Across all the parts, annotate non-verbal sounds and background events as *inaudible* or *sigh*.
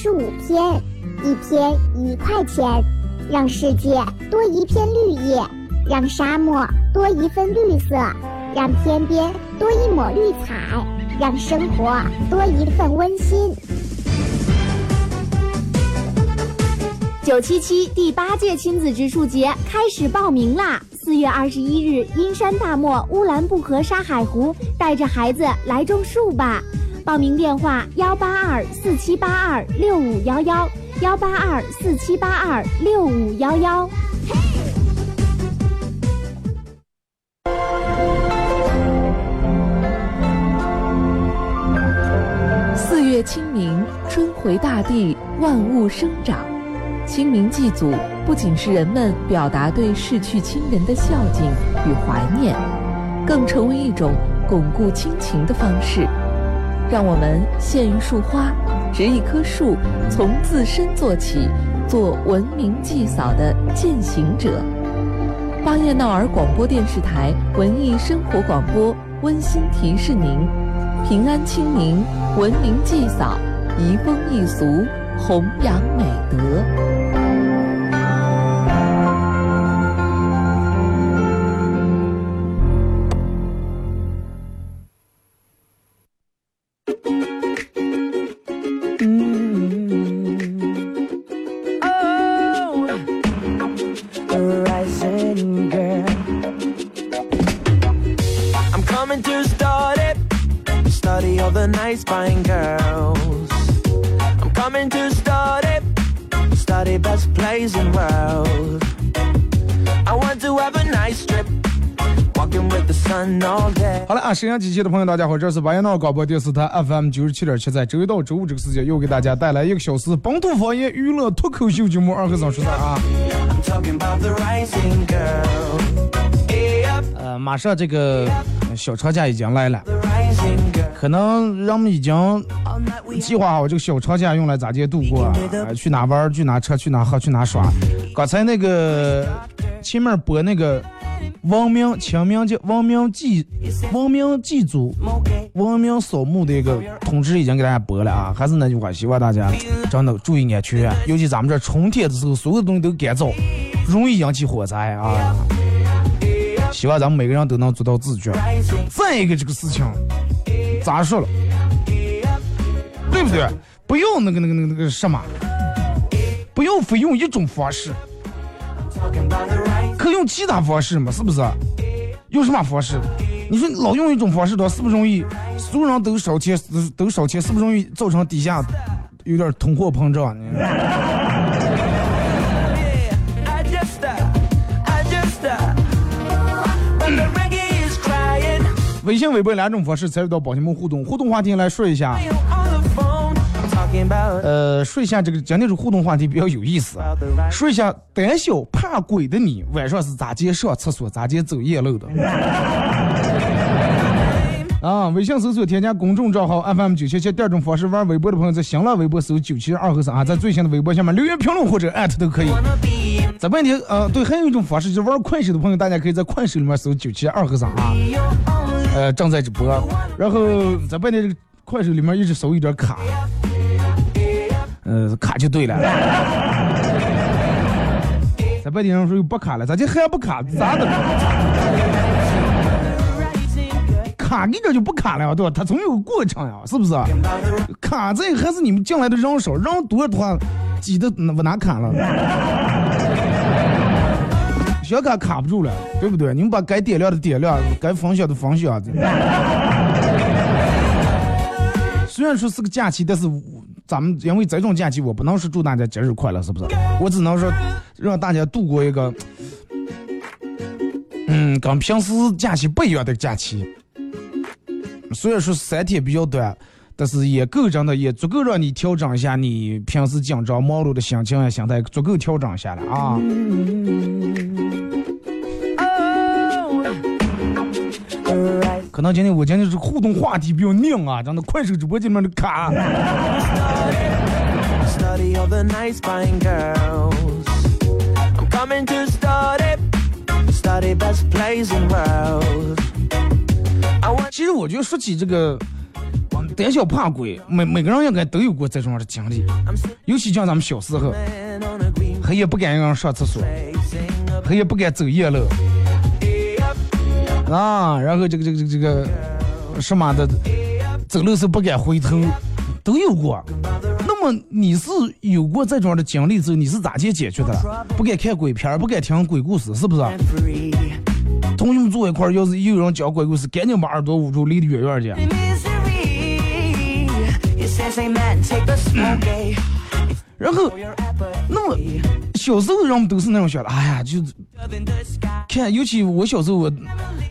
十五天，一天一块钱，让世界多一片绿叶，让沙漠多一份绿色，让天边多一抹绿彩，让生活多一份温馨。九七七第八届亲子植树节开始报名啦！四月二十一日，阴山大漠乌兰布和沙海湖，带着孩子来种树吧！报名电话：幺八二四七八二六五幺幺，幺八二四七八二六五幺幺。四月清明，春回大地，万物生长。清明祭祖不仅是人们表达对逝去亲人的孝敬与怀念，更成为一种巩固亲情的方式。让我们献一束花，植一棵树，从自身做起，做文明祭扫的践行者。巴彦淖尔广播电视台文艺生活广播温馨提示您：平安清明，文明祭扫，移风易俗，弘扬美德。Day. 好了啊，沈阳机器的朋友，大家好，这是巴彦淖广播电视台 FM 九十七点七，在周一到周五这个时间又给大家带来一个小时本土方言娱乐脱口秀节目《二和尚说事》啊。呃，马上这个小长假已经来了，可能人们已经计划好这个小长假用来咋地度过啊、去哪玩，去哪吃，去哪喝，去哪耍。刚才那个前面播那个文明清明节文明祭文明祭祖文明扫墓的一个通知已经给大家播了啊，还是那句话，希望大家真的注意安全，尤其咱们这春天的时候，所有东西都干燥，容易引起火灾啊。希望咱们每个人都能做到自觉。再一个，这个事情咋说了，对不对？不用那个那个那个那个什么，不要非用一种方式，用其他方式嘛？是不是？用什么方式？你说老用一种方式的话，是不是容易所有人都少钱，都少钱，是不是容易造成底下有点通货膨胀呢？微信、微博两种方式参与到宝节目互动，互动话题来说一下。呃，说一下这个今天这个互动话题比较有意思.说一下胆小怕鬼的你，晚上是咋接上厕所，咋接走夜路的？*laughs* 啊，微信搜索添加公众账号 FM 九七七，第二种方式玩微博的朋友在新浪微博搜九七二和三啊，在最新的微博下面留言评论或者艾特都可以。在半天，呃，对，还有一种方式就是玩快手的朋友，大家可以在快手里面搜九七二和三啊，呃，正在直播。然后在半天这个快手里面一直搜有点卡，呃，卡就对了。*laughs* 在半天上说又不卡了，咋就还不卡？咋的？卡给这就不卡了，对吧？它总有个过程呀，是不是？卡这还是你们进来的人少，人多的话，挤的不拿卡了。小卡卡不住了，对不对？你们把该点亮的点亮，该分享的分享。虽然说是个假期，但是咱们因为这种假期，我不能说祝大家节日快乐，是不是？我只能说让大家度过一个，嗯，跟平时假期不一样的假期。虽然说三天比较短，但是也够真的，也足够让你调整一下你平时紧张忙碌的心情啊，心态足够调整一下了啊。可能今天我今天是互动话题比较硬啊，真的快手直播间里面的卡。其实我觉得说起这个胆小怕鬼，每每个人应该都有过这种样的经历，尤其像咱们小时候，黑夜不敢让人上厕所，黑夜不敢走夜路。啊，然后这个这个这个这个什么的，走路是不敢回头，都有过。那么你是有过这种的经历之后，你是咋去解决的？不敢看鬼片，不敢听鬼故事，是不是？同学们坐一块儿，要是又有人讲鬼故事，赶紧把耳朵捂住，离得远远的。*clears throat* 然后，那么小时候人们都是那种想的，哎呀，就看，尤其我小时候，我，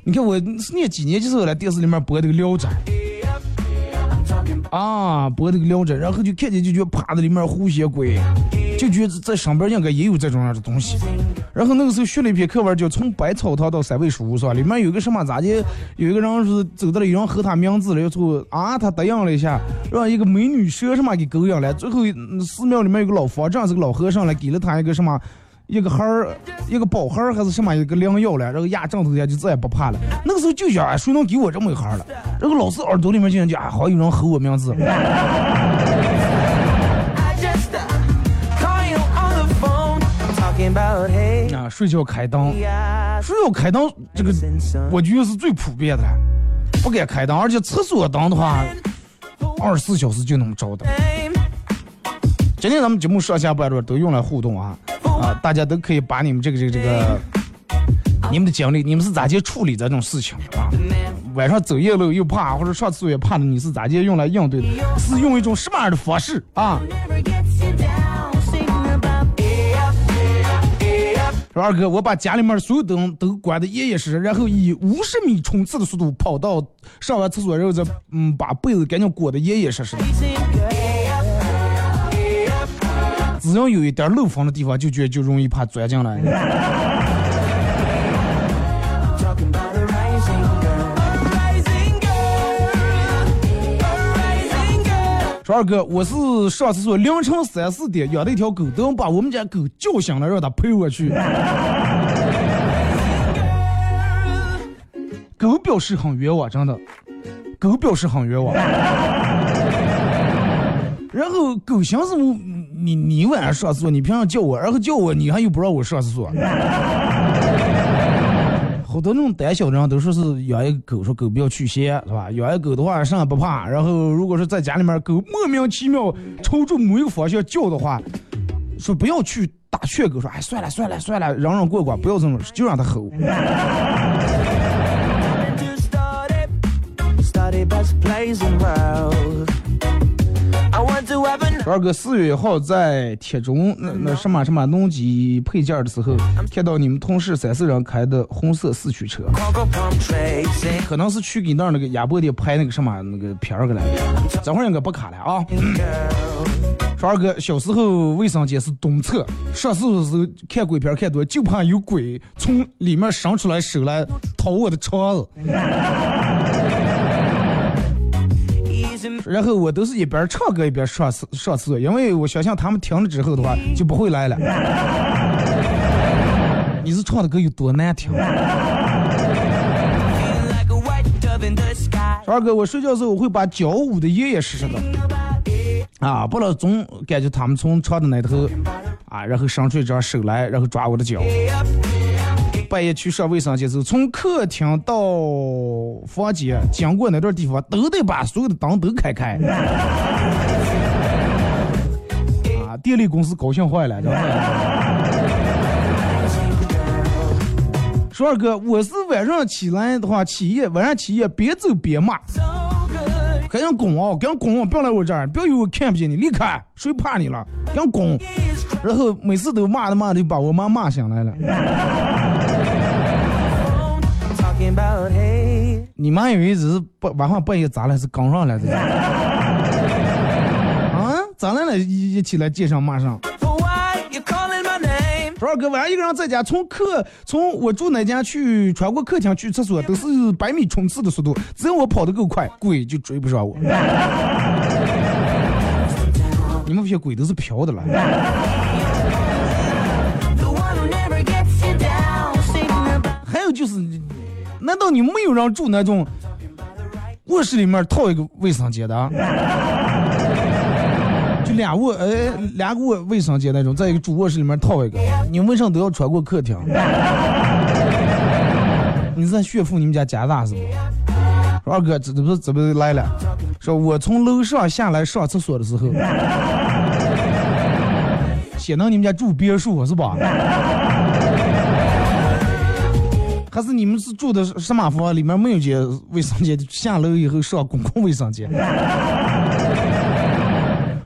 你看我是念几年级时候来电视里面播这个《聊斋》，啊，播这个《聊斋》，然后就看见就觉得趴在里面呼吸鬼。就觉得在上边应该也有这种样的东西，然后那个时候学了一篇课文，叫从百草堂到三味书屋，是吧？里面有个什么咋的？有一个人是走到了，有人喊他名字了，最后啊，他答应了一下，让一个美女蛇什么给勾引了。最后寺庙里面有个老方丈，是个老和尚来给了他一个什么一个孩儿，一个宝孩儿还是什么一个良药了，然后压枕头下就再也不怕了。那个时候就想，谁能给我这么一个孩儿了？然后老师耳朵里面就讲，好有人吼我名字。睡觉开灯，睡觉开灯，这个我觉得是最普遍的，不敢开灯，而且厕所灯的话，二十四小时就能着的。今天咱们节目上下半段都用来互动啊啊，大家都可以把你们这个这个这个你们的经历，你们是咋去处理这种事情的啊？晚上走夜路又怕，或者上厕所也怕的，你是咋去用来应对的？是用一种什么样的方式啊？说二哥，我把家里面所有灯都关的严严实实，然后以五十米冲刺的速度跑到上完厕所，然后再嗯把被子赶紧裹得严严实实。只要有一点漏风的地方，就觉得就容易怕钻进来。说二哥，我是上厕所凌晨三四点养的一条狗，等把我们家狗叫醒了，让它陪我去。狗表示很冤枉，真的，狗表示很冤枉。然后狗寻思我，你你晚上上厕所，你平常叫我，然后叫我，你还又不让我上厕所。好多那种胆小的人都说是养一个狗，说狗不要去邪，是吧？养一个狗的话，啥也不怕。然后如果说在家里面，狗莫名其妙朝着某一个方向叫的话，说不要去打劝狗，说哎算了算了算了，忍忍过过，不要这么，就让它吼。二哥，四月一号在铁中那那什么什么农机配件的时候，看到你们同事三四人开的红色四驱车，可能是去给那儿那个亚博店拍那个什么那个片儿去了。这会儿应该不卡了啊。说二哥，小时候卫生间是东侧，上厕所的时候看鬼片看多，就怕有鬼从里面伸出来手来掏我的肠子。然后我都是一边唱歌一边上厕上厕所，因为我相信他们听了之后的话就不会来了。*laughs* 你是唱的歌有多难听？二哥，我睡觉的时候我会把脚捂得严严实实的，啊，不能总感觉他们从床的那头啊，然后伸出一只手来，然后抓我的脚。半夜去上卫生间时候，从客厅到房间经过那段地方，都得把所有的灯都开开。*laughs* 啊，电力公司高兴坏了，知道吗？*laughs* 说二哥，我是晚上起来的话，起夜晚上起夜边走边骂，赶紧滚啊，赶紧滚啊，不要来我这儿，不要以为我看不见你，离开，谁怕你了？赶紧滚！然后每次都骂的骂的，把我妈骂醒来了。*laughs* 你妈以为只是半晚上半夜咋了，是刚上来的？*laughs* 啊，咋了呢？一一起来街上骂上。说二哥，晚上一个人在家，从客从我住那家去穿过客厅去厕所，都是百米冲刺的速度，只要我跑得够快，鬼就追不上我。*laughs* 你们这些鬼都是飘的了。难道你没有人住那种卧室里面套一个卫生间的啊？*laughs* 就俩卧，呃，俩个卧卫生间那种，在一个主卧室里面套一个，你为啥都要穿过客厅？*laughs* 你是在炫富你们家家大是不？说二哥，这这不是这不是来了？说我从楼上下来上厕所的时候，*laughs* 显得你们家住别墅是吧？还是你们是住的什么房？里面没有间卫生间，下楼以后上公共卫生间。*laughs*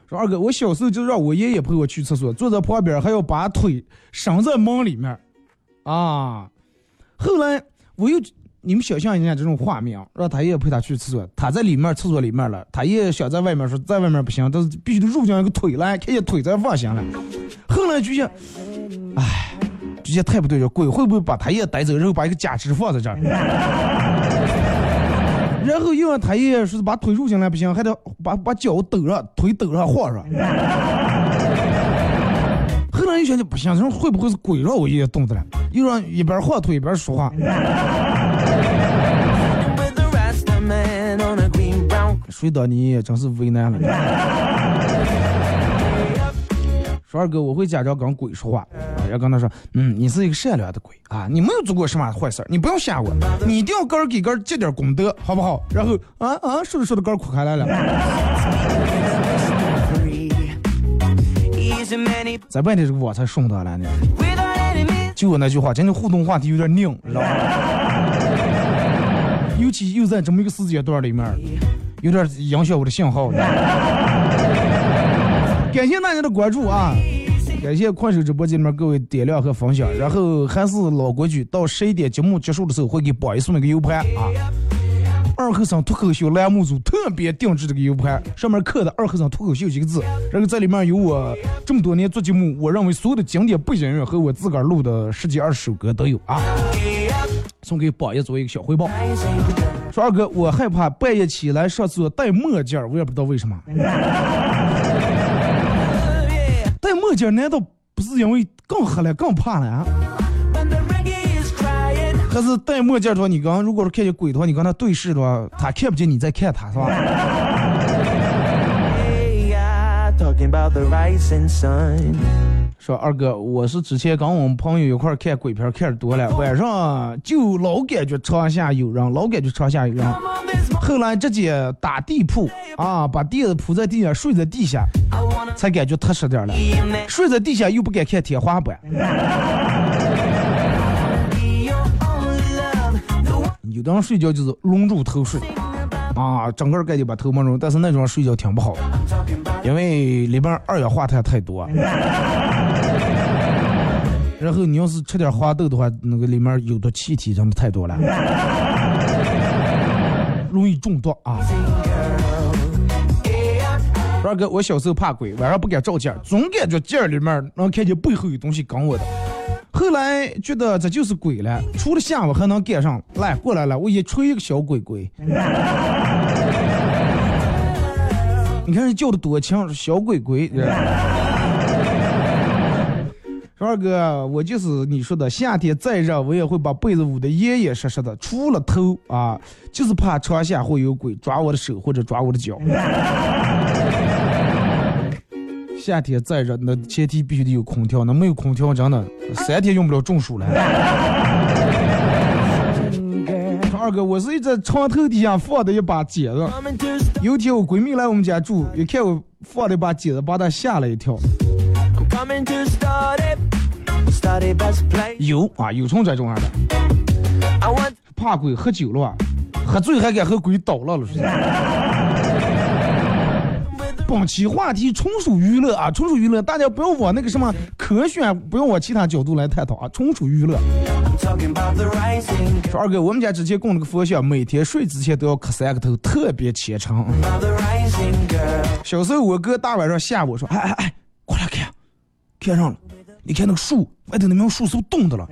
说二哥，我小时候就让我爷爷陪我去厕所，坐在旁边还要把腿伸在门里面，啊。后来我又，你们想象一下这种画面，让他爷爷陪他去厕所，他在里面厕所里面了，他爷爷想在外面说在外面不行，但是必须得入进一个腿来，看见腿才放行了。后来就想，唉，这些太不对了，鬼会不会把他爷爷带走，然后把一个假肢放在这儿？*laughs* 然后又让他爷爷说是把腿入进来不行，还得把把脚抖上，腿抖上晃上。*laughs* 后来一想就不行，这会不会是鬼让我爷爷冻的了？又让一边晃腿一边说话。*laughs* 谁当你真是为难了。说二哥，我会假装跟鬼说话，啊，要跟他说，嗯，你是一个善良的鬼啊，你没有做过什么坏事儿，你不用吓我，你一定要个儿给个儿积点功德，好不好？然后啊啊，说着说着个儿哭开来了。在外地这个我才送他来呢。就我那句话，今天互动话题有点拧，知道吗？尤其又在这么一个时间段里面，有点影响我的信号。感谢大家的关注啊！感谢快手直播间里面各位点亮和分享。然后还是老规矩，到十一点节目结束的时候会给宝一送一个 U 盘啊。二和尚脱口秀栏目组特别定制这个 U 盘，上面刻的“二和尚脱口秀”几个字，然后在里面有我这么多年做节目，我认为所有的经典背景音乐和我自个儿录的十几二十首歌都有啊，送给宝爷作为一个小回报。说二哥，我害怕半夜起来上厕所戴墨镜，我也不知道为什么。墨镜难道不是因为更黑了、更胖了啊？还是戴墨镜的话，你刚如果是看见鬼的话，你跟他对视的话，他看不见你在看他，是吧？说二哥，我是之前跟我们朋友一块看鬼片看的多了，晚上就老感觉床下有人，老感觉床下有人。后来直接打地铺啊，把垫子铺在地上，睡在地下，才感觉踏实点了。睡在地下又不敢看天花板。有的人睡觉就是龙柱头睡。啊，整个感觉把头蒙住，但是那种睡觉挺不好，因为里边二氧化碳太多。*laughs* 然后你要是吃点花豆的话，那个里面有的气体真的太多了，容易中毒啊。二哥，我小时候怕鬼，晚上不敢照镜，总感觉镜里面能看见背后有东西跟我的。后来觉得这就是鬼了，除了吓我还能赶上。来，过来了，我一吹一个小鬼鬼。*laughs* 你看这叫的多强，小鬼鬼。*laughs* 说二哥，我就是你说的，夏天再热，我也会把被子捂得严严实实的，除了头啊，就是怕床下会有鬼抓我的手或者抓我的脚。夏天再热，那前提必须得有空调，那没有空调，真的三天用不了中暑了。*laughs* 二哥，我是一在床头底下放的一把剪子。有一天我闺蜜来我们家住，一看我放的一把剪子，把她吓了一跳。有啊，有从这种样的，怕鬼喝酒了，喝醉还敢和鬼捣了了。本期话题纯属娱乐啊，纯属娱乐，大家不要往那个什么可选，不要往其他角度来探讨啊，纯属娱乐。说二哥，我们家之前供了个佛像，每天睡之前都要磕三个头，特别虔诚。小时候我哥大晚上吓我说，哎哎哎，过来看，看上了，你看那个树外头那苗树是不是动的了？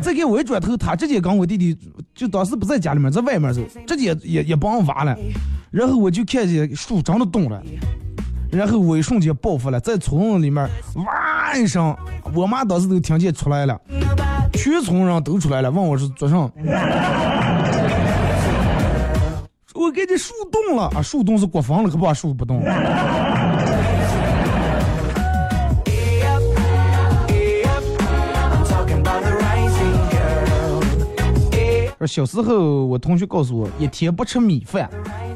再给我一转头，他直接跟我弟弟就当时不在家里面，在外面走，直接也也帮我挖了，然后我就看见树真的动了，然后我一瞬间爆发了，在村子里面哇一声，我妈当时都听见出来了，全村人都出来了，问我是做啥。*laughs* 我感觉树动了啊，树动是国防了，可不把树不动。说小时候我同学告诉我，一天不吃米饭，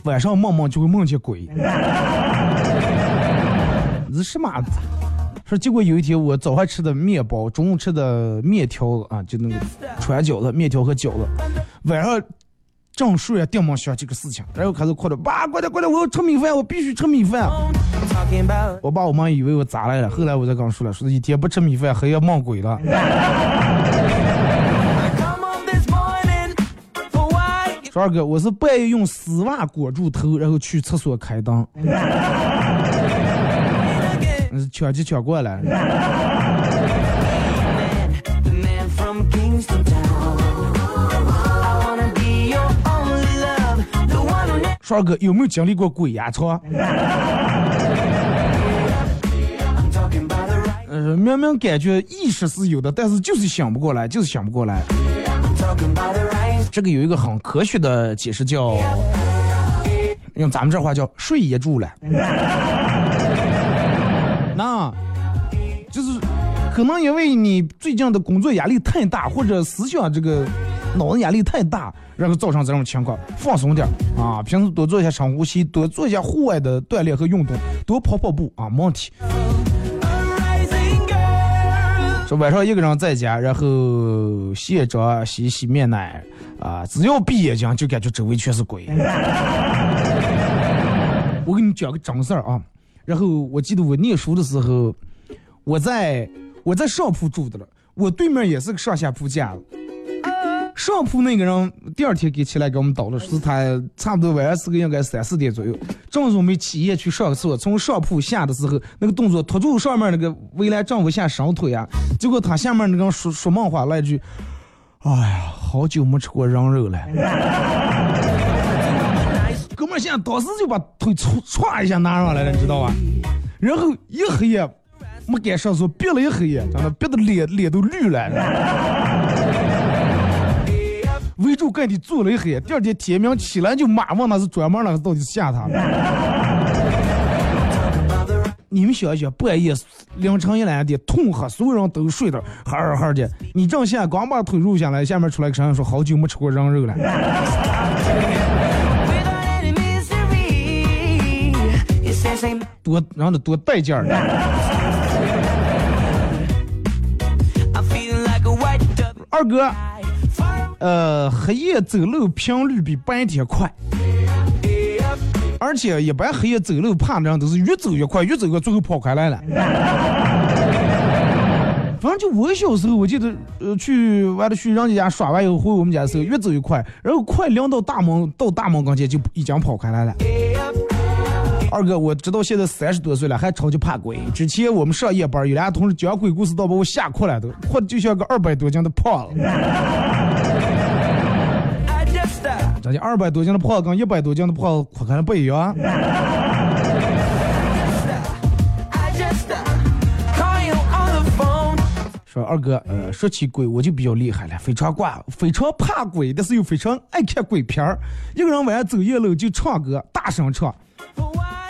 晚上梦梦就会梦见鬼。这 *laughs* 是嘛？说结果有一天我早上吃的面包，中午吃的面条啊，就那个川饺子、面条和饺子，晚上正睡啊，定梦想这个事情，然后开始哭着，爸，快点快点，我要吃米饭，我必须吃米饭。我爸我妈以为我咋来了，后来我才刚说了，说一天不吃米饭，还要梦鬼了。帅哥，我是半夜用丝袜裹住头，然后去厕所开灯。*laughs* 嗯，抢就抢过来。帅哥有没有经历过鬼压床？嗯，明明感觉意识是有的，但是就是醒不过来，就是醒不过来。这个有一个很科学的解释，叫用咱们这话叫睡也住了。*laughs* 那，就是可能因为你最近的工作压力太大，或者思想这个脑子压力太大，然后造成这种情况。放松点啊，平时多做一下深呼吸，多做一下户外的锻炼和运动，多跑跑步啊，没问题。说晚上一个人在家，然后洗一澡、洗洗面奶啊，只要闭眼睛就感觉周围全是鬼。*laughs* 我给你讲个真事儿啊，然后我记得我念书的时候，我在我在上铺住的了，我对面也是个上下铺架子。上铺那个人第二天给起来给我们倒了，是他差不多晚上时候应该三四点左右，正准备起夜去上厕所，从上铺下的时候，那个动作拖住上面那个围栏正往下伸腿啊，结果他下面那个人说说梦话来一句：“哎呀，好久没吃过羊肉了。”哥们儿现在当时就把腿歘歘一下拿上来了，你知道吧？然后一黑夜没敢上厕所，憋了一黑夜，真的憋得脸脸都绿了。围住盖地坐了一黑，第二天天明起来就骂问那是专门那个到底吓他的。你们想一想，半夜凌晨一两点，痛喝，所有人都睡着，哈儿哈的。你正现刚把腿入下来，下面出来个声音说：“好久没吃过羊肉了。多让他多带劲儿。二哥，呃，黑夜走路频率比白天快，而且一般黑夜走路怕的人都是越走越快，越走越，最后跑开来了。*laughs* 反正就我小时候，我记得，呃，去完了去人家家耍完以后回我们家的时候，越走越快，然后快临到大门到大门跟前就已经跑开来了。二哥，我直到现在三十多岁了，还超级怕鬼。之前我们上夜班，有俩同事讲鬼故事，都把我吓哭了，都哭得就像个二百多斤的胖子。Uh, 这二百多斤的胖子跟一百多斤的胖子可能不一样。Uh. 说二哥，呃，说起鬼我就比较厉害了，非常挂，非常怕鬼，但是又非常爱看鬼片儿。一个人晚上走夜路就唱歌，大声唱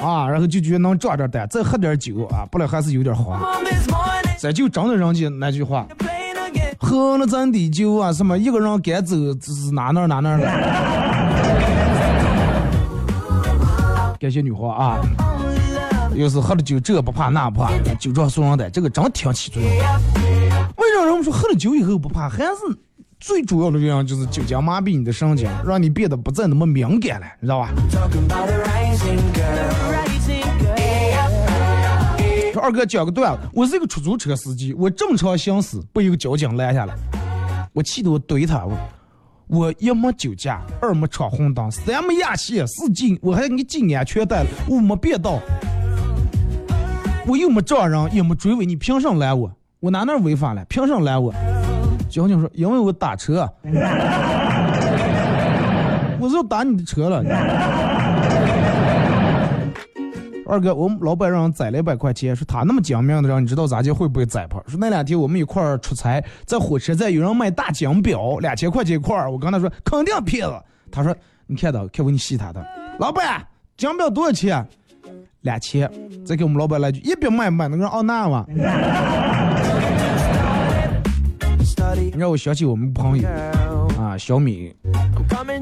啊，然后就觉得能壮点胆，再喝点酒啊，不然还是有点慌。咱就真的人家那句话.喝了咱的酒啊，什么一个人该走是哪哪哪哪了。*laughs* 感谢女皇啊！又是喝了酒，这不怕那不怕，酒壮怂人胆，这个真挺起作用。为啥人们说喝了酒以后不怕？还是最主要的原因就是酒精麻痹你的神经，让你变得不再那么敏感了，你知道吧？二哥讲个段子，我是一个出租车司机，我正常行驶被一个交警拦下来，我气得我怼他，我我一没酒驾，二没闯红灯，三没压线，四系我还给你系安全带了，五没变道，我又没撞人，也没追尾，你凭什么拦我？我哪哪违法了？凭什么拦我？交警说，因为我打车，*laughs* 我就打你的车了。二哥，我们老板让人宰了一百块钱，说他那么精明的人，你知道咋就会不会宰破？说那两天我们一块儿出差，在火车站有人卖大金表，两千块钱一块儿。我跟他说肯定骗子。他说你看到，看我给你洗他的。老板，金表多少钱？两千。再给我们老板来句，一百卖不卖？那个人奥纳嘛。*laughs* 让我想起我们朋友啊，小米。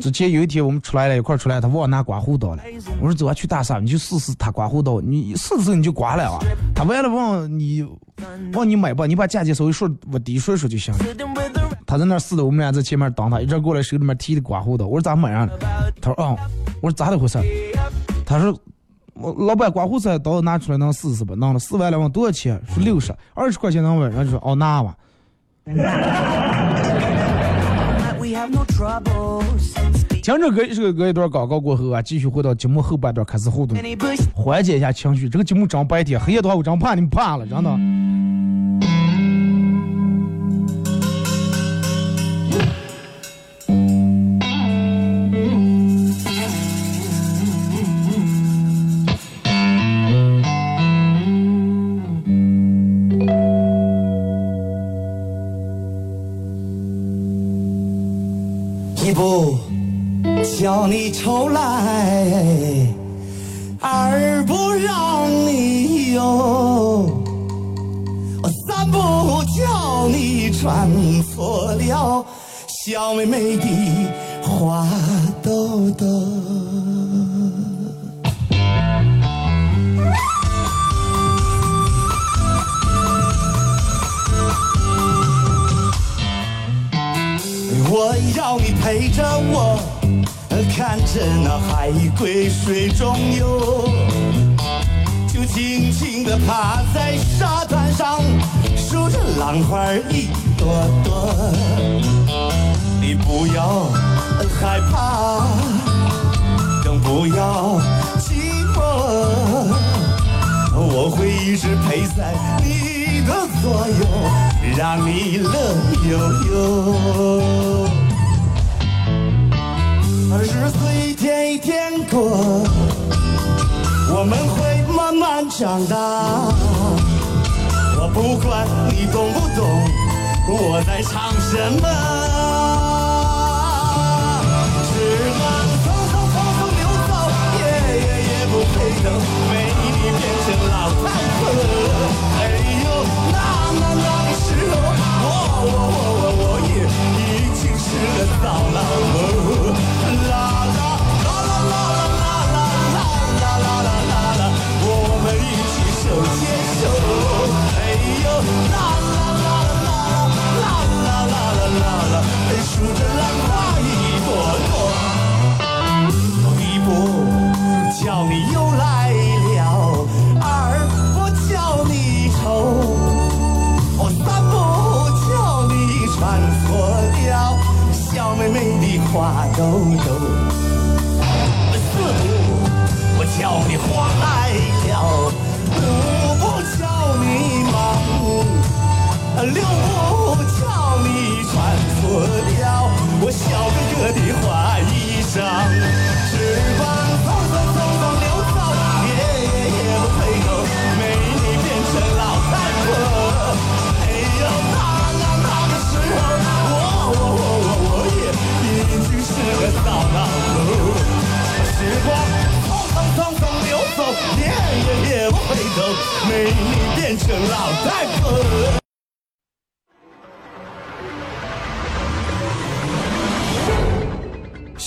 之前有一天我们出来了，一块出来，他忘拿刮胡刀了。我说走啊，去大厦，你去试试他刮胡刀，你试试你就刮了啊。他完了问你问你买吧，你把价钱稍微说我低说说就行了。他在那试的，我们俩在前面等他，一直过来手里面提的刮胡刀。我说咋买上了？他说啊，我说咋的回事？他说我老板刮胡子刀拿出来能试试吧？弄了试完了问多少钱？说六十，二十块钱能买？然后就说哦拿吧。*laughs* 听着歌，一首歌一段广告过后啊，继续回到节目后半段开始互动，缓解一下情绪。这个节目真白天，黑夜的话我真怕你们怕了，真的。头来，二不让你忧，三不叫你穿错了小妹妹的看着那海龟水中游，就静静地趴在沙滩上，数着浪花一朵朵。你不要害怕，更不要寂寞，我会一直陪在你的左右，让你乐悠悠。日子一天一天过，我们会慢慢长大。我不管你懂不懂我在唱什么，时光匆匆匆匆流走，夜夜夜不配等美丽变成老太婆。哎呦，那那那个时候，我我我我我也已经是个糟老头。数着浪花一朵朵一不叫你又来了二不叫你愁三不叫你穿错了小妹妹的花兜兜四不我叫你慌啊时光匆匆匆匆流走，也也也不回头，美丽变成老太婆。哎呦，那那那个时候，我我我我我也已经是个糟老头。时光匆匆匆匆流走，也也也不回头，美丽变成老太婆。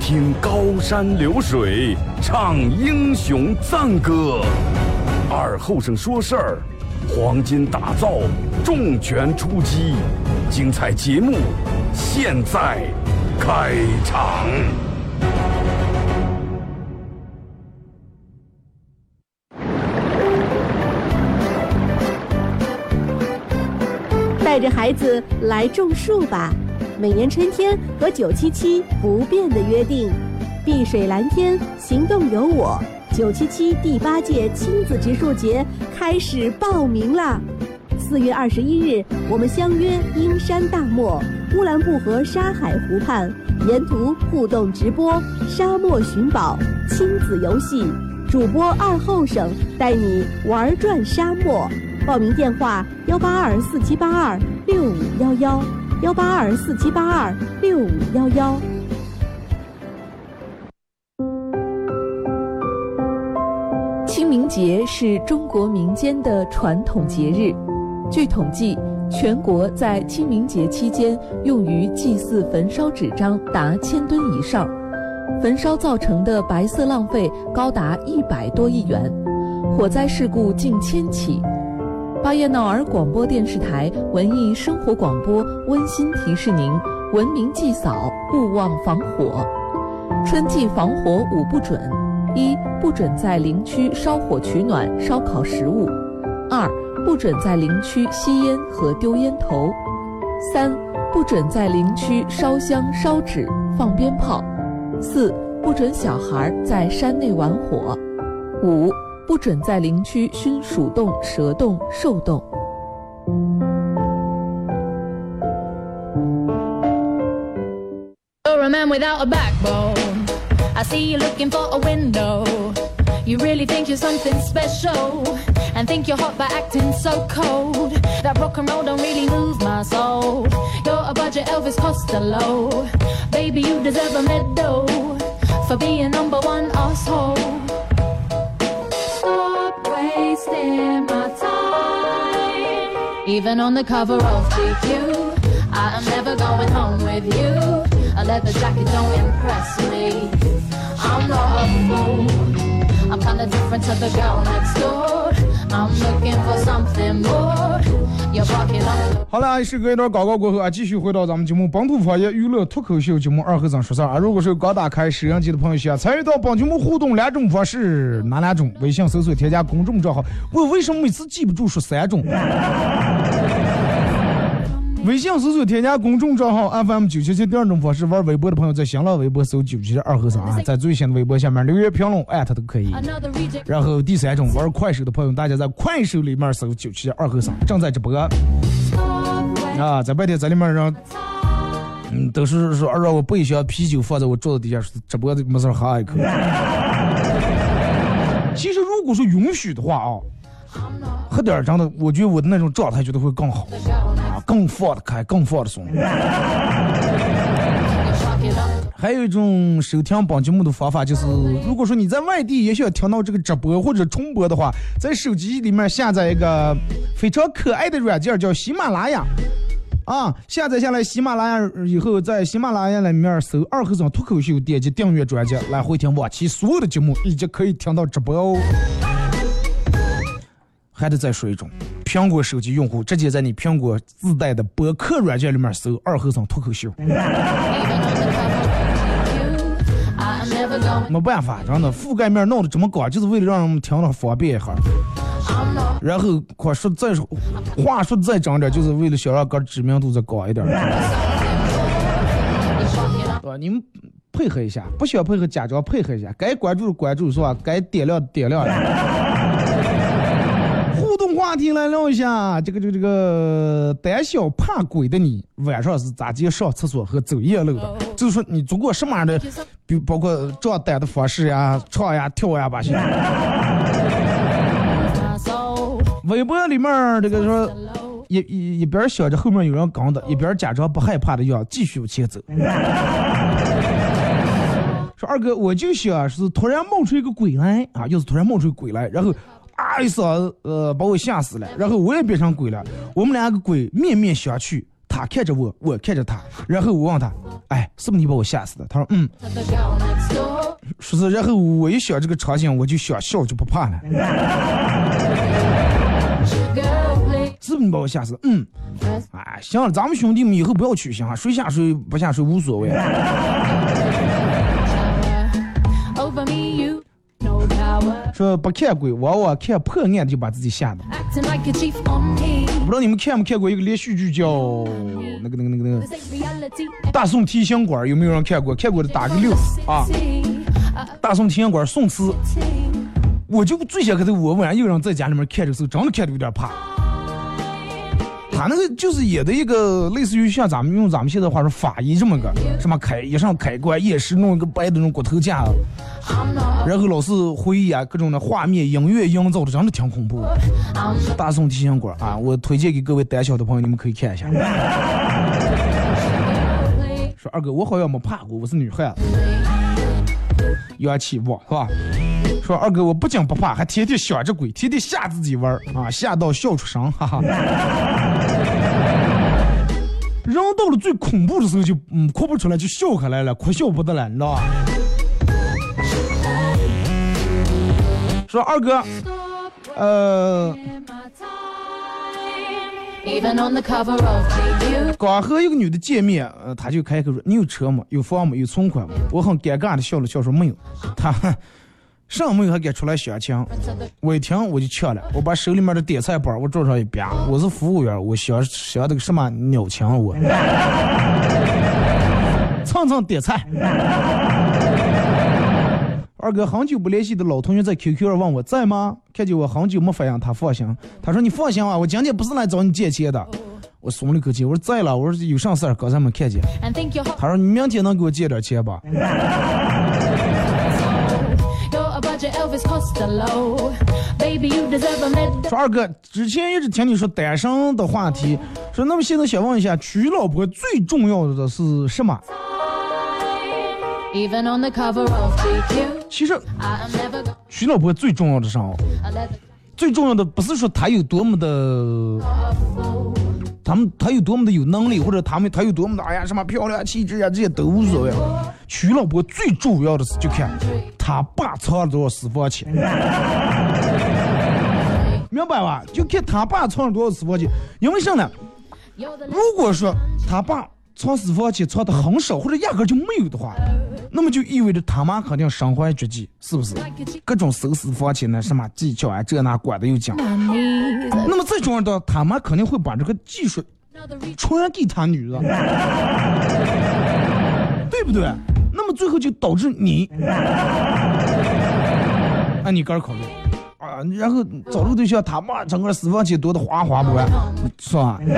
听高山流水，唱英雄赞歌。二后生说事儿，黄金打造，重拳出击，精彩节目现在开场。带着孩子来种树吧！每年春天和九七七不变的约定，碧水蓝天，行动有我。九七七第八届亲子植树节开始报名啦！四月二十一日，我们相约阴山大漠乌兰布和沙海湖畔，沿途互动直播、沙漠寻宝、亲子游戏，主播二后生带你玩转沙漠。报名电话：幺八二四七八二六五幺幺，幺八二四七八二六五幺幺。清明节是中国民间的传统节日。据统计，全国在清明节期间用于祭祀焚烧纸张达千吨以上，焚烧造成的白色浪费高达一百多亿元，火灾事故近千起。巴彦淖尔广播电视台文艺生活广播温馨提示您：文明祭扫，勿忘防火。春季防火五不准：一、不准在林区烧火取暖、烧烤食物；二、不准在林区吸烟和丢烟头；三、不准在林区烧香、烧纸、放鞭炮；四、不准小孩在山内玩火；五。不准在林区熏鼠洞、蛇洞、兽洞。 You're a man without a backbone. I see you looking for a window. You really think you're something special and think you're hot by acting so cold. That rock and roll don't really move my soul. You're a budget Elvis Costello. Baby, you deserve a medal for being number one asshole. Even on the cover of GQ, I am never going home with you. A leather jacket don't impress me. I'm not a fool. I'm kinda different to the girl next door. I'm looking for something more. 好了，时隔一段广告过后啊，继续回到咱们节目本土方言娱乐脱口秀节目二和尚说事儿啊。如果是刚打开摄像机的朋友，想参与到本节目互动两种方式，哪两种？微信搜索添加公众账号。我为什么每次记不住说三种？微信搜索添加公众账号 FM 九七七。第二种方式，玩微博的朋友在新浪微博搜九七七二和尚啊，在最新的微博下面留言评论艾特都可以。然后第三种玩快手的朋友，大家在快手里面搜九七二和尚正在直播啊，在白天在里面让，嗯，都是说让我备一箱啤酒放在我桌子底下，直播的没事儿喝一口。*laughs* 其实如果说允许的话啊，喝点儿真的，我觉得我的那种状态觉得会更好啊，更放得开，更放得松。*laughs* 还有一种收听本节目的方法，就是如果说你在外地也想听到这个直播或者重播的话，在手机里面下载一个非常可爱的软件，叫喜马拉雅。啊，下载下来喜马拉雅以后，在喜马拉雅里面搜“二和尚脱口秀”，点击订阅专辑来回听往期所有的节目，以及可以听到直播哦。还得再说一种，苹果手机用户直接在你苹果自带的博客软件里面搜“二和尚脱口秀”。没办法，真的覆盖面弄得这么广，就是为了让人们听着方便一下。然后话说再说，话说再整点，就是为了想让个知名度再高一点，对吧？你们配合一下，不需要配合，假装配合一下，该关注的关注是吧？该点亮点亮。互动话话题来聊一下，这个这个这个胆小怕鬼的你，晚上是咋接上厕所和走夜路的？就是说你做过什么样的，比包括壮胆的方式呀、唱呀、跳呀把些。微博里面儿这个说，一一一边想着后面有人跟的，一边假装不害怕的样，继续往前走。说二哥，我就想是突然冒出一个鬼来啊，要是突然冒出一个鬼来，然后啊一嗓子呃把我吓死了，然后我也变成鬼了，我们两个鬼面面相觑，他看着我，我看着他，然后我问他，哎，是不是你把我吓死的？他说嗯，说是，然后我一想这个场景，我就想笑就不怕了。*laughs* 是不是你把我吓死？嗯，哎，行了，咱们兄弟们以后不要取笑，谁下谁不下谁无所谓。说不看鬼，往往看破案的就把自己吓的。不知道你们看没看过一个连续剧叫那个那个那个那个《大宋提刑官》，有没有人看过？看过的打个六啊！大宋提刑官宋慈，我就最想跟他我晚上有人在家里面看的时候，真的看的有点怕。他那个就是演的一个类似于像咱们用咱们现在话说法医这么个什么开一上开关，也是弄一个白的那种骨头架，然后老是回忆啊各种的画面音乐营造的，真的挺恐怖。大宋提刑官啊，我推荐给各位胆小的朋友，你们可以看一下。说二哥，我好像没怕过，我是女汉子，元气不是吧？说二哥，我不仅不怕，还天天想着鬼，天天吓自己玩儿啊，吓到笑出声，哈哈。*laughs* 人到了最恐怖的时候就嗯哭不出来，就笑开来了，哭笑不得了，你知道吧？说二哥，呃，刚和一个女的见面，呃，他就开口说：“你有车吗？有房吗？有存款吗？”我很尴尬的笑了笑说：“没有。”他上没有还敢出来相亲？我一听我就呛了，我把手里面的点菜包我桌上一啪，我是服务员，我想想那个什么鸟情我，*laughs* 蹭蹭点菜。二哥很久不联系的老同学在 QQ 上问我在吗？看见我很久没反应，他放心，他说你放心啊，我今天不是来找你借钱的。我松了口气，我说在了，我说有啥事儿刚才没看见。他说你明天能给我借点钱吧？说二哥，之前一直听你说单身的话题，说那么现在想问一下，娶老婆最重要的是什么？其实娶老婆最重要的是啥？最重要的不是说他有多么的，他们他有多么的有能力，或者他们他有多么的哎呀什么漂亮气质呀，这些都无所谓。娶老婆最主要的是就看他爸藏了多少私房钱，明白吧？就看他爸藏了多少私房钱，因为啥呢？如果说他爸藏私房钱藏的很少，或者压根就没有的话，那么就意味着他妈肯定身怀绝技，是不是？各种收私房钱呢，什么技巧啊，这那管的又精。*laughs* 那么最重要的，他妈肯定会把这个技术传给他女儿，对不对？那么最后就导致你，那你个人考虑啊，然后找这个对象，他妈整个私房钱多的花花不完，是吧？*laughs*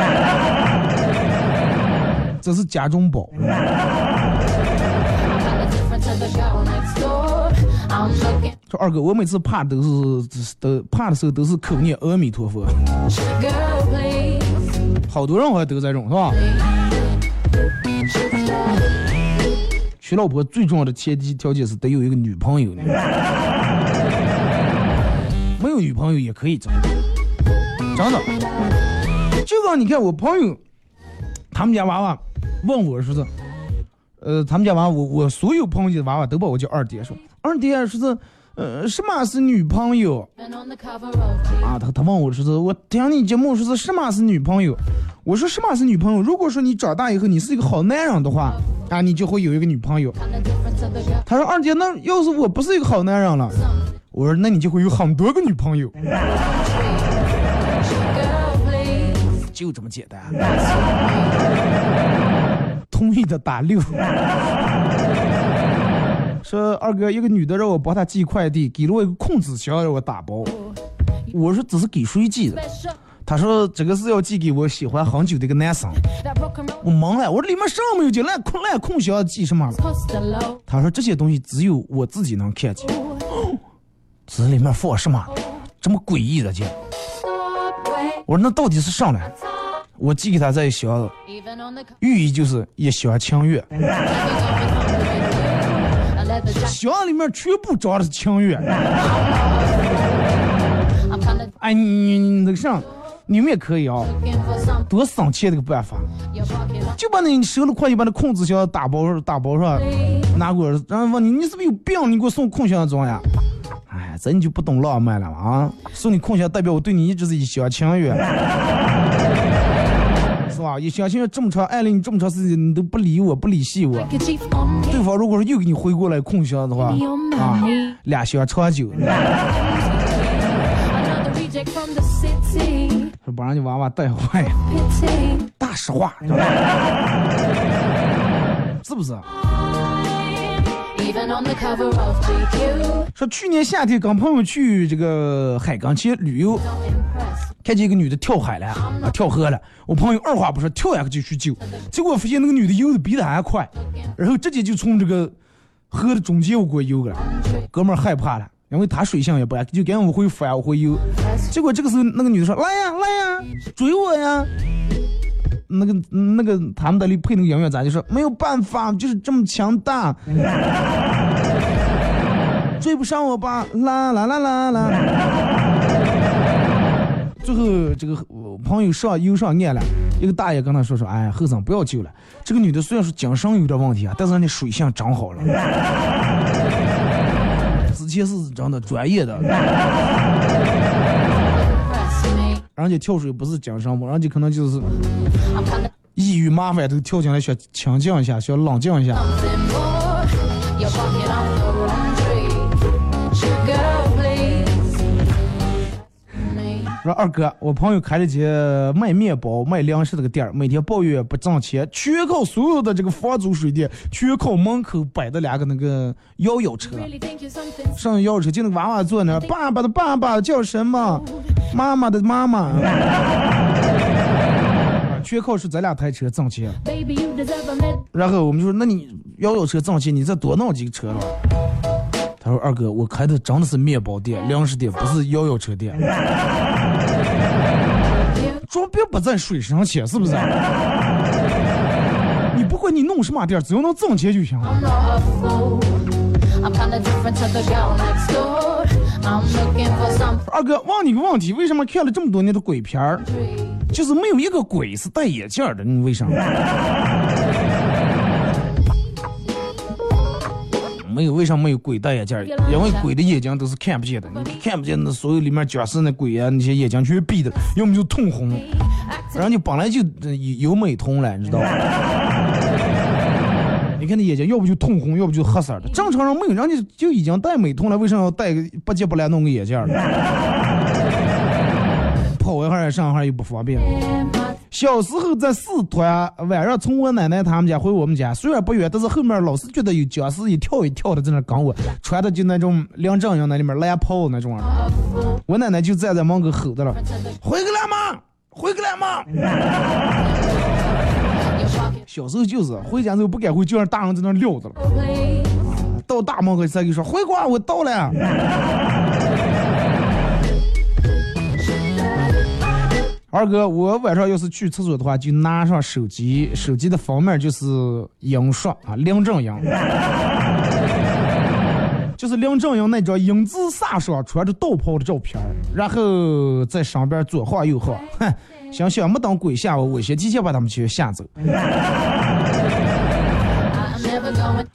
这是家中宝。说二哥，我每次怕都是都怕的时候都是口念阿弥陀佛。好多人好像都这种，是吧？娶老婆最重要的前提条件是得有一个女朋友呢，没有女朋友也可以，真的，真的。就刚你看我朋友，他们家娃娃问我说是，呃，他们家娃娃我我所有朋友的娃娃都把我叫二爹，说二爹说是，呃，什么是女朋友？啊，他他问我说是，我听你节目说是什么是女朋友？我说什么是女朋友？如果说你长大以后你是一个好男人的话，啊，你就会有一个女朋友。他说二姐，那要是我不是一个好男人了，我说那你就会有很多个女朋友。*laughs* 就这么简单。同意的打六。*laughs* 说二哥，一个女的让我帮她寄快递，给了我一个空纸箱让我打包。我说这是给谁寄的？她说这个是要寄给我喜欢很久的一个男生。我懵了，我说里面啥没有寄？烂空烂空箱寄什么了？他说这些东西只有我自己能看见。这里面放什么？这么诡异的劲？我说那到底是啥来？我寄给他在箱，寓意就是一厢情愿。箱里面全部装的是情愿。哎，你你你那个啥，你们也可以啊，多省钱的个办法，就把那收了快递把那空纸箱打包打包上，拿过来，然后问你你是不是有病？你给我送空箱装呀？哎，这你就不懂浪漫了啊！送你空箱代表我对你一直是一厢情愿，是吧？一厢情愿这么长爱了你这么长时间，你都不理我不理系我，对方如果说又给你回过来空箱的话，啊，俩箱长久。说不让你娃娃带坏，大实话，是不是？说去年夏天跟朋友去这个海港去旅游，看见一个女的跳海了啊，跳河了。我朋友二话不说跳下去就去救，结果发现那个女的游的比他还快，然后直接就从这个河的中间我给我游了，哥们儿害怕了。因为他水性也不爱，就赶紧往回翻，往回游。结果这个时候，那个女的说：“来呀，来呀，追我呀！”那个那个他们那里配那个音乐，咱就说没有办法，就是这么强大，*laughs* 追不上我吧？啦啦啦啦啦！最后这个朋友上游上岸了，一个大爷跟他说说：“哎，后生不要救了。这个女的虽然说精神有点问题啊，但是人家水性长好了。”之前是真的专业的，人家跳水不是精神嘛，人家可能就是抑郁麻烦都跳进来想清静一下，想冷静一下。说二哥，我朋友开了间卖面包、卖粮食的个店儿，每天抱怨不挣钱，全靠所有的这个房租水电，全靠门口摆的两个那个摇摇车。上摇摇车就那个娃娃坐那，爸爸的爸爸叫什么？妈妈的妈妈。全靠是咱俩台车挣钱。然后我们就说，那你摇摇车挣钱，你再多弄几个车了。他说：“二哥，我开的真的是面包店、粮食店，不是摇摇车店。装逼不在水上钱，是不是？你不管你弄什么店，只要能挣钱就行了。二哥，问你个问题，为什么看了这么多年的鬼片儿，就是没有一个鬼是戴眼镜的？你为啥？”没有，为什么没有鬼戴眼镜？因为鬼的眼睛都是看不见的，你看不见那所有里面僵尸那鬼啊，那些眼睛全闭的，要么就通红，人家本来就有美瞳了，你知道吧？*laughs* 你看那眼睛，要不就通红，要不就黑色的。正常人没有，人家就已经戴美瞳了，为什么要戴个不接不来弄个眼镜？*laughs* 跑一下上一下又不方便。小时候在四团，晚上从我奶奶他们家回我们家，虽然不远，但是后面老是觉得有僵尸一跳一跳的在那跟我，穿的就那种梁正英那里面蓝袍那种。我奶奶就站在门口吼的了：“回来吗？回来吗？” *laughs* 小时候就是回家之后不敢回，就让大人在那撂着了。到大门口才给说：“回国，我到了。”二哥，我晚上要是去厕所的话，就拿上手机，手机的封面就是英硕啊，林正英，就是林正英那张英姿飒爽、穿着道袍的照片然后在上边左晃右晃，哼，想想没等鬼吓我，我先提前把他们全吓走。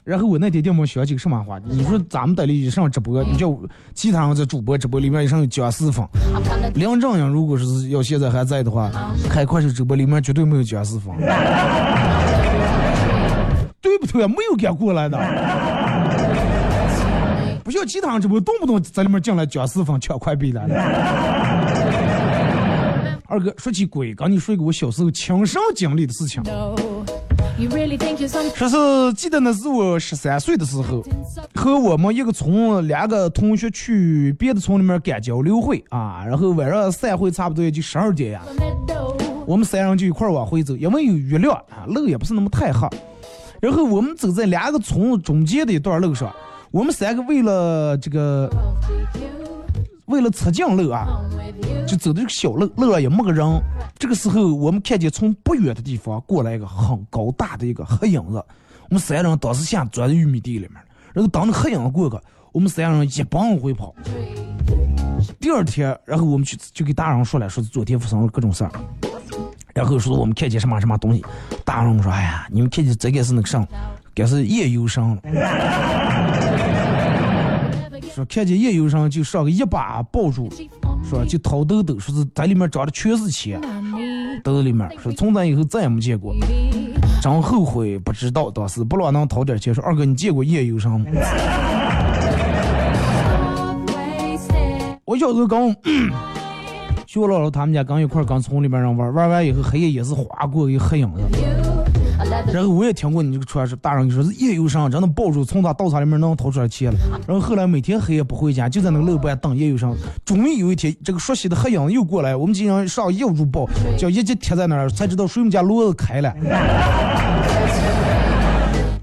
然后我那天电话想起个什么话？你说咱们这里上直播，你叫其他人在主播直播里面一上有僵尸风。梁正英如果是要现在还在的话，开快手直播里面绝对没有僵尸风，对不对？没有敢过来的。不像其他人直播，动不动在里面进来僵尸风抢快币来了。二哥说起鬼，刚你说一个我小时候亲身经历的事情。说是记得那是我十三岁的时候，和我们一个村两个同学去别的村里面赶交流会啊，然后晚上散会差不多也就十二点呀，我们三人就一块往回走，因为有月亮啊，路也不是那么太黑。然后我们走在两个村中间的一段路上，我们三个为了这个为了吃酱肉啊.就走的这个小路，路上也没个人。这个时候，我们看见从不远的地方过来一个很高大的一个黑影子，我们三人当时先钻在玉米地里面，然后当那黑影子过去，我们三人一帮往回跑。第二天，然后我们去就给大人说了，说是昨天发生了各种事儿，然后说我们看见什么什么东西，大人说，哎呀，你们看见这个是那个啥，该是夜游神了。说看见夜游神就上个一把抱住，说就掏兜兜，说是在里面装的全是钱，兜里面说从那以后再也没见过，真后悔不知道当时不老能掏点钱。说二哥你见过夜游神吗？我小时候刚学我姥姥他们家刚一块儿刚村里边人玩，玩完以后黑夜也是划过一黑影子。然后我也听过你这个传说，大人就说是夜游神真的抱住从他稻草里面能掏出来钱了。然后后来每天黑夜不回家，就在那个路边等夜游神。终于有一天，这个熟悉的黑影又过来，我们经常上要住抱，叫一直贴在那儿，才知道谁们家骡子开了。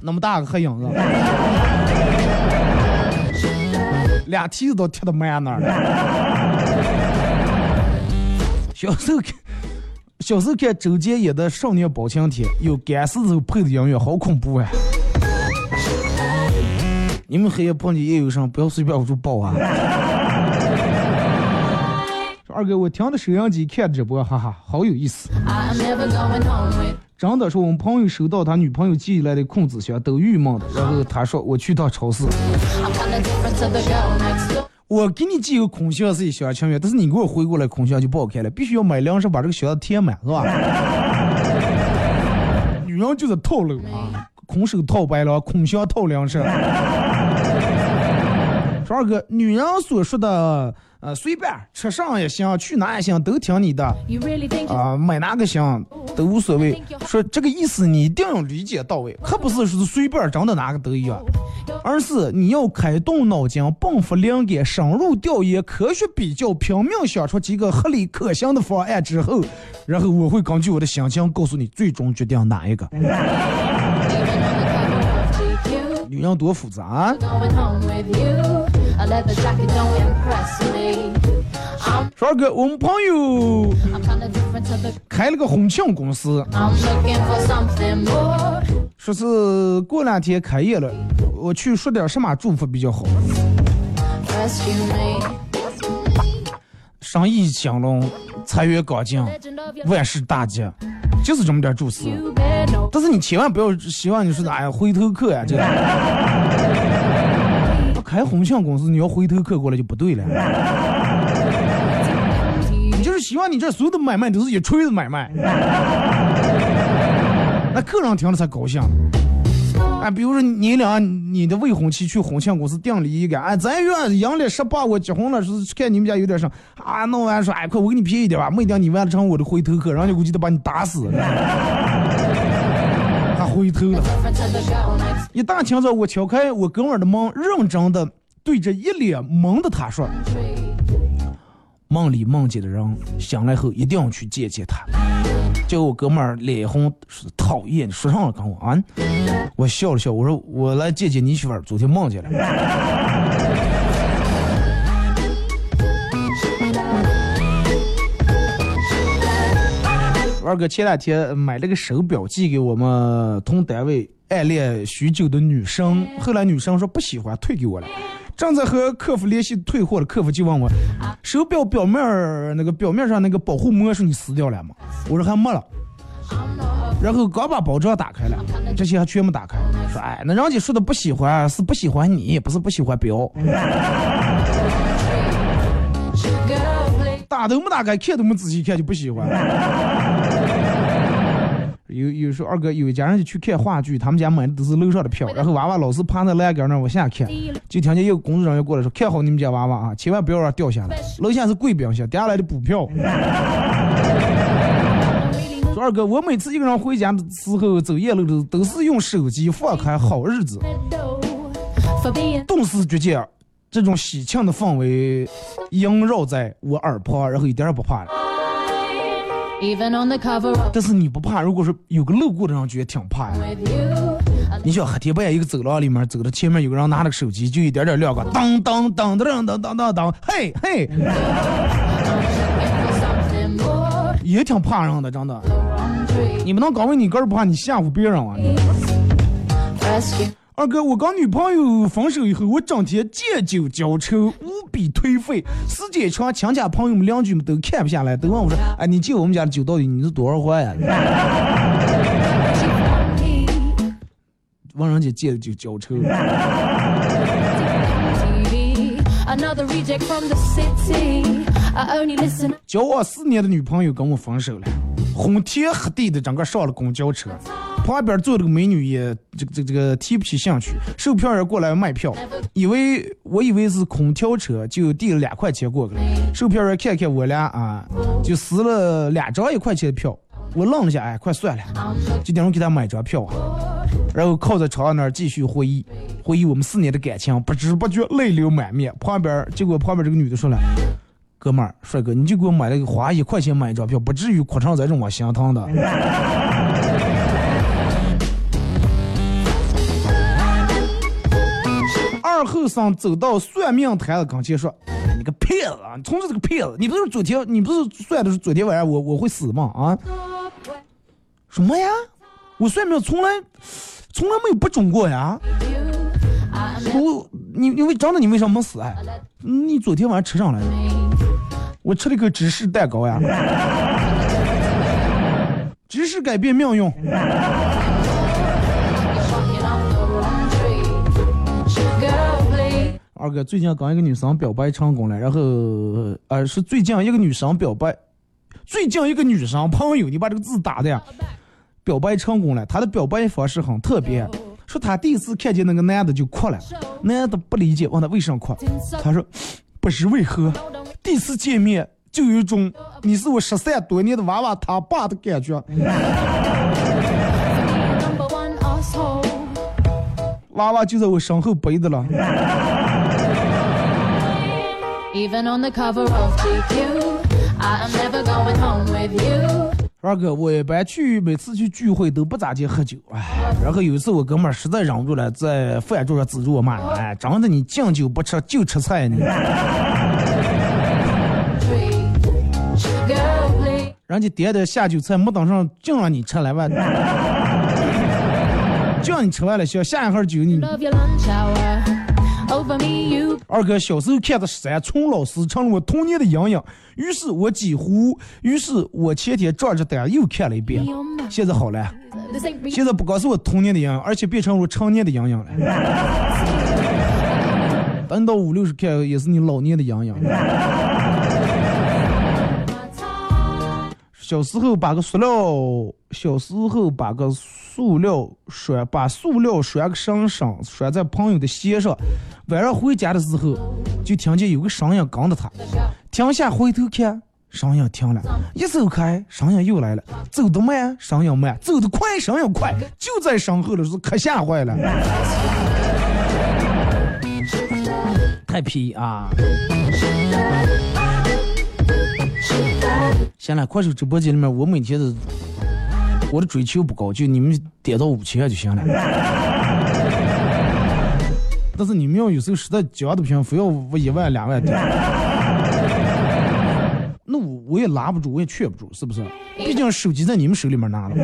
那么大个黑影子，俩蹄子都贴到门那儿了。小时候看，小时候看周杰演的《少年包青天》，有干尸之后配的音乐，好恐怖啊！你们黑夜碰见夜游神，不要随便往出报啊！说二哥，我听的收音机看直播，哈哈，好有意思。真的说，我们朋友收到他女朋友寄来的控制箱，都郁闷的。然后他说，我去趟超市，我给你寄个空箱是一厢情愿，但是你给我回过来空箱就不好看了，必须要买粮食把这个箱子填满，是吧？女人就是套路啊，空手套白狼，空箱套粮食。十二哥，女人所说的呃随便吃上也行，去哪也行，都听你的。啊，买哪个行都无所谓。说这个意思你一定要理解到位，可不是说随便整的哪个都一样，而是你要开动脑筋，迸发灵感，深入调研，科学比较，拼命想出几个合理可行的方案之后，然后我会根据我的心情告诉你最终决定哪一个。女人多复杂。十二哥，我们朋友开了个婚庆公司，说是过两天开业了，我去说点什么祝福比较好。生意兴隆，财源广进万事大吉，就是这么点祝词。you better know. 但是你千万不要希望你说的哎呀回头客呀，这个。*laughs* 开婚庆公司，你要回头客过来就不对了。你就是希望你这所有的买卖都是一锤子买卖，那客人听了才高兴。啊，比如说你俩你的未婚妻去婚庆公司订了一个，哎，咱院阳历十八我结婚了，是看你们家有点啥啊，弄完说哎，快我给你便宜点吧，没点你完成我的回头客，然后就估计得把你打死，*laughs* 还回头了。一大清早，我敲开我哥们儿的门，认真的对着一脸懵的他说梦里梦见的人，醒来后一定要去见见他。结果我哥们儿脸红，讨厌，说上了跟我啊。我笑了笑，我说我来见见你媳妇儿，昨天梦见了。二哥前两天买了个手表寄给我们同单位暗恋许久的女生，后来女生说不喜欢，退给我了。正在和客服联系退货的客服就问我，手表表面那个表面上那个保护膜是你撕掉了吗？我说还没了。然后刚把包装打开了，这些还全部打开。说哎，那人家说的不喜欢是不喜欢你，不是不喜欢表。*laughs* 打都没打开，看都没仔细看就不喜欢。有有时候二哥有一家人就去看话剧，他们家买的都是楼上的票，然后娃娃老是趴在栏杆那儿往下看，就听见一个工作人员过来说：“看好你们家娃娃啊，千万不要让掉下来。楼下是贵宾席，掉下来的补票。说 *laughs* 说二哥，我每次一个人回家的时候走夜路的都是用手机放开好日子顿时觉见这种喜庆的氛围萦绕在我耳旁，然后一点也不怕了。但是你不怕，如果说有个路过的人觉得挺怕呀。你想黑天半夜一个走廊里面走到前面有个人拿着个手机，就一点点亮个当当当当当当当当，嘿嘿.也挺怕人的，真的。你不能光为你个儿不怕，你吓唬别人啊.二哥，我跟女朋友分手以后，我整天借酒浇愁，无比颓废。时间长，亲戚朋友们、邻居们都看不下来，都问我说：“哎，你借我们家的酒到底你是多少还呀？”问人家借的酒浇愁。TV. Another reject from the city. I only listen. 交往四年的女朋友跟我分手了，昏天黑地的整个上了公交车，旁边坐了个美女也这个这个这个提不起兴趣，售票员过来卖票，以为我以为是空调车，就递了两块钱过去，售票员看看我俩啊，就撕了两张一块钱的票，我愣了下，哎，快算了，就等着给他买张票啊。然后靠在床上那儿继续回忆，回忆我们四年的感情，不知不觉泪流满面。旁边结果旁边这个女的说了：“哥们儿，帅哥，你就给我买了个花一块钱买一张票，不至于哭成这种我心疼的。”二后生走到算命台子跟前说：“你个骗子啊！你从这是个骗子！你不是昨天你不是算的是昨天晚上我我会死吗？啊？什么呀？我算命从来从来没有不准过呀！我你你为真的你为什么没死哎？你昨天晚上吃上来的？我吃了个芝士蛋糕呀！芝士改变命运。二哥最近跟一个女生表白成功了，然后呃是最近一个女生表白，最近一个女生 *laughs* 朋友，你把这个字打的呀，表白成功了，她的表白方式很特别，说她第一次看见那个男的就哭了，男的不理解，问他为什么哭，他说不知为何，第一次见面就有一种你是我失散多年的娃娃他爸的感觉 *laughs*. 娃娃就在我身后背着了。Even on the cover of GQ. I am never going home with you. 二哥，我一般去每次去聚会都不咋地喝酒，哎，然后有一次我哥们儿实在忍不住了，在饭桌上指着我骂，哎，真的你敬酒不吃就吃菜呢。人家点的下酒菜没等上，净让你吃来吧，就让你吃完了，行，下一盒酒你。二哥小时候看的山村老师成了我童年的阴影，于是我几乎，于是我前天壮着胆又看了一遍.现在好了。现在不光是我童年的阴影，而且变成我成年的阴影了。*laughs* 等到五六十看，也是你老年的阴影。小时候把个塑料，小时候把个塑料拴，把塑料拴个绳上，拴在朋友的鞋上。晚上回家的时候，就听见有个声音跟着他，停下回头看，声音停了，一走开，声音又来了，走得慢，声音慢，走得快，声音快，就在身后的时候，可吓坏了。太皮啊！行了，快手直播间里面，我每天的我的追求不高，就你们点到五千就行了。*laughs* 但是你们要有时候实在讲的不行，非要我一万两万点，*laughs* 那我我也拉不住，我也劝不住，是不是？毕竟手机在你们手里面拿了。*laughs*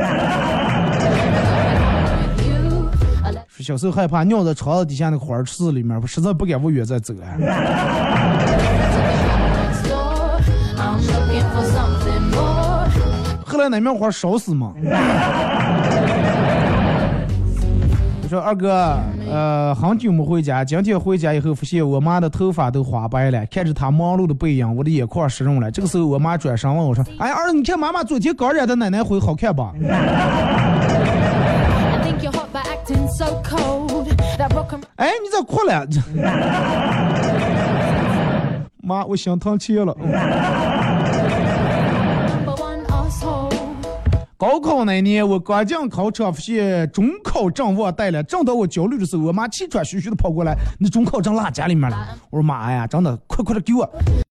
小时候害怕尿在床子底下那个花池子里面，我实在不敢往远再走啊。来那面花烧死吗。*laughs* 我说二哥，呃，很久没回家，今天回家以后发现我妈的头发都花白了，看着她忙碌的背影，我的眼眶湿润了。这个时候，我妈转身问我说：“哎，儿子，你看妈妈昨天刚染的奶奶灰好看吧 *laughs* I think you're hot by acting so cold. That broken？” 哎，你咋哭了？*laughs* 妈，我心疼钱了。高考那年，我刚进考场，发现中考证忘带了。正当我焦虑的时候，我妈气喘吁吁的跑过来：“你中考证落家里面了。”我说：“妈呀，真的，快快的给我！”